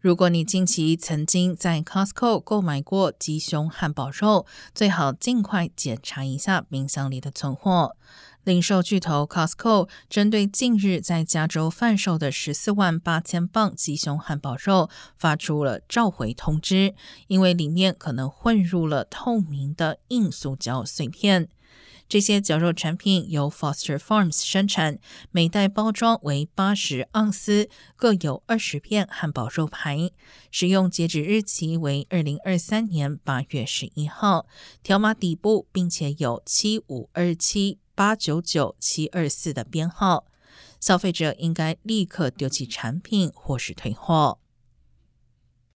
如果你近期曾经在 Costco 购买过鸡胸汉堡肉，最好尽快检查一下冰箱里的存货。零售巨头 Costco 针对近日在加州贩售的十四万八千磅鸡胸汉堡肉发出了召回通知，因为里面可能混入了透明的硬塑胶碎片。这些绞肉产品由 Foster Farms 生产，每袋包装为八十盎司，各有二十片汉堡肉排。使用截止日期为二零二三年八月十一号，条码底部并且有七五二七八九九七二四的编号。消费者应该立刻丢弃产品或是退货。